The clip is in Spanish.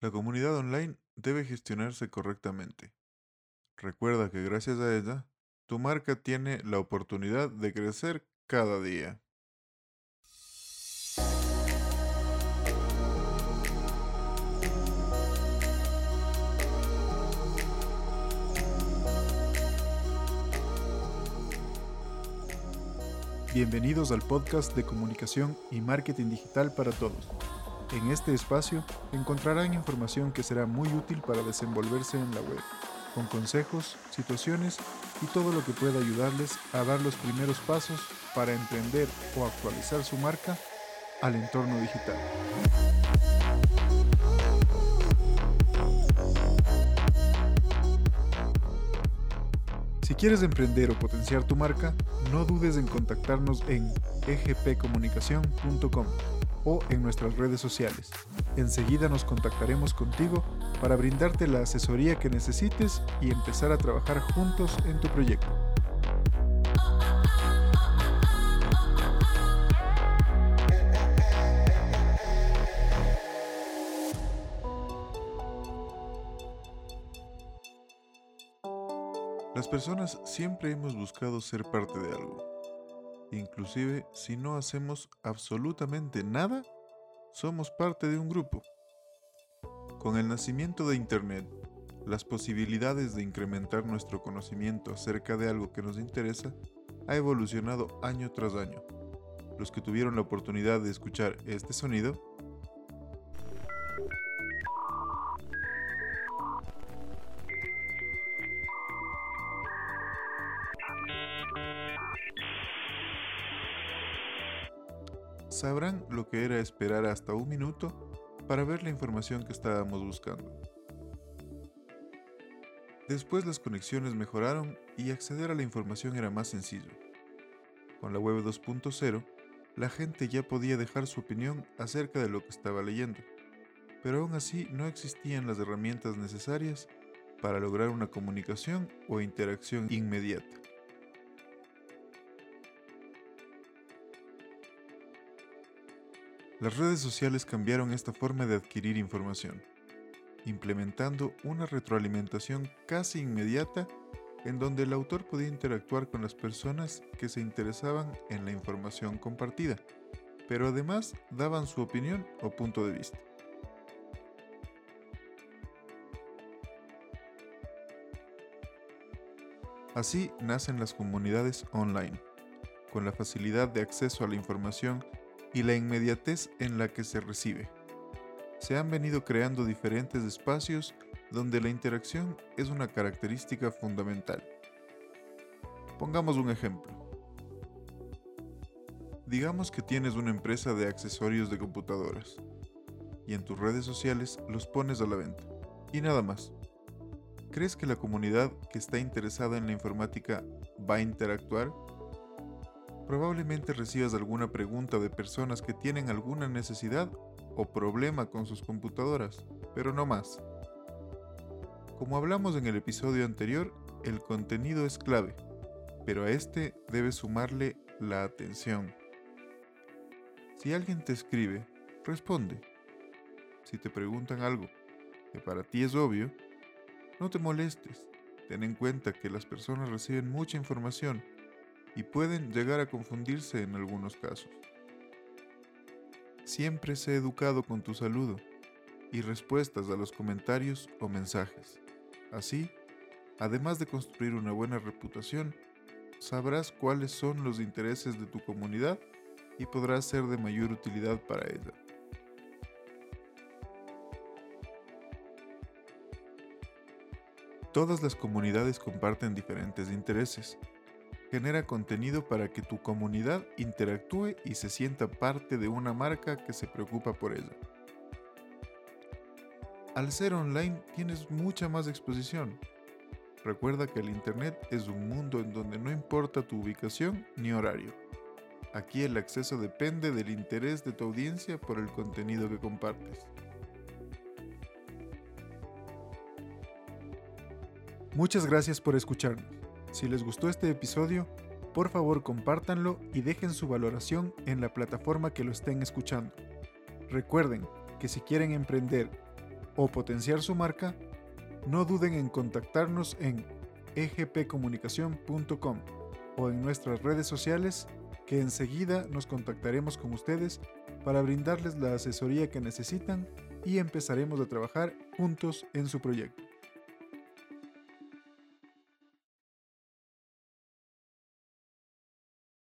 La comunidad online debe gestionarse correctamente. Recuerda que gracias a ella, tu marca tiene la oportunidad de crecer cada día. Bienvenidos al podcast de comunicación y marketing digital para todos. En este espacio encontrarán información que será muy útil para desenvolverse en la web, con consejos, situaciones y todo lo que pueda ayudarles a dar los primeros pasos para emprender o actualizar su marca al entorno digital. Si quieres emprender o potenciar tu marca, no dudes en contactarnos en egpcomunicación.com o en nuestras redes sociales. Enseguida nos contactaremos contigo para brindarte la asesoría que necesites y empezar a trabajar juntos en tu proyecto. Las personas siempre hemos buscado ser parte de algo. Inclusive si no hacemos absolutamente nada, somos parte de un grupo. Con el nacimiento de Internet, las posibilidades de incrementar nuestro conocimiento acerca de algo que nos interesa ha evolucionado año tras año. Los que tuvieron la oportunidad de escuchar este sonido sabrán lo que era esperar hasta un minuto para ver la información que estábamos buscando. Después las conexiones mejoraron y acceder a la información era más sencillo. Con la web 2.0, la gente ya podía dejar su opinión acerca de lo que estaba leyendo, pero aún así no existían las herramientas necesarias para lograr una comunicación o interacción inmediata. Las redes sociales cambiaron esta forma de adquirir información, implementando una retroalimentación casi inmediata en donde el autor podía interactuar con las personas que se interesaban en la información compartida, pero además daban su opinión o punto de vista. Así nacen las comunidades online, con la facilidad de acceso a la información y la inmediatez en la que se recibe. Se han venido creando diferentes espacios donde la interacción es una característica fundamental. Pongamos un ejemplo. Digamos que tienes una empresa de accesorios de computadoras y en tus redes sociales los pones a la venta. Y nada más. ¿Crees que la comunidad que está interesada en la informática va a interactuar? Probablemente recibas alguna pregunta de personas que tienen alguna necesidad o problema con sus computadoras, pero no más. Como hablamos en el episodio anterior, el contenido es clave, pero a este debes sumarle la atención. Si alguien te escribe, responde. Si te preguntan algo que para ti es obvio, no te molestes. Ten en cuenta que las personas reciben mucha información y pueden llegar a confundirse en algunos casos. Siempre sé educado con tu saludo y respuestas a los comentarios o mensajes. Así, además de construir una buena reputación, sabrás cuáles son los intereses de tu comunidad y podrás ser de mayor utilidad para ella. Todas las comunidades comparten diferentes intereses genera contenido para que tu comunidad interactúe y se sienta parte de una marca que se preocupa por ella. Al ser online tienes mucha más exposición. Recuerda que el Internet es un mundo en donde no importa tu ubicación ni horario. Aquí el acceso depende del interés de tu audiencia por el contenido que compartes. Muchas gracias por escucharnos. Si les gustó este episodio, por favor compártanlo y dejen su valoración en la plataforma que lo estén escuchando. Recuerden que si quieren emprender o potenciar su marca, no duden en contactarnos en egpcomunicación.com o en nuestras redes sociales que enseguida nos contactaremos con ustedes para brindarles la asesoría que necesitan y empezaremos a trabajar juntos en su proyecto.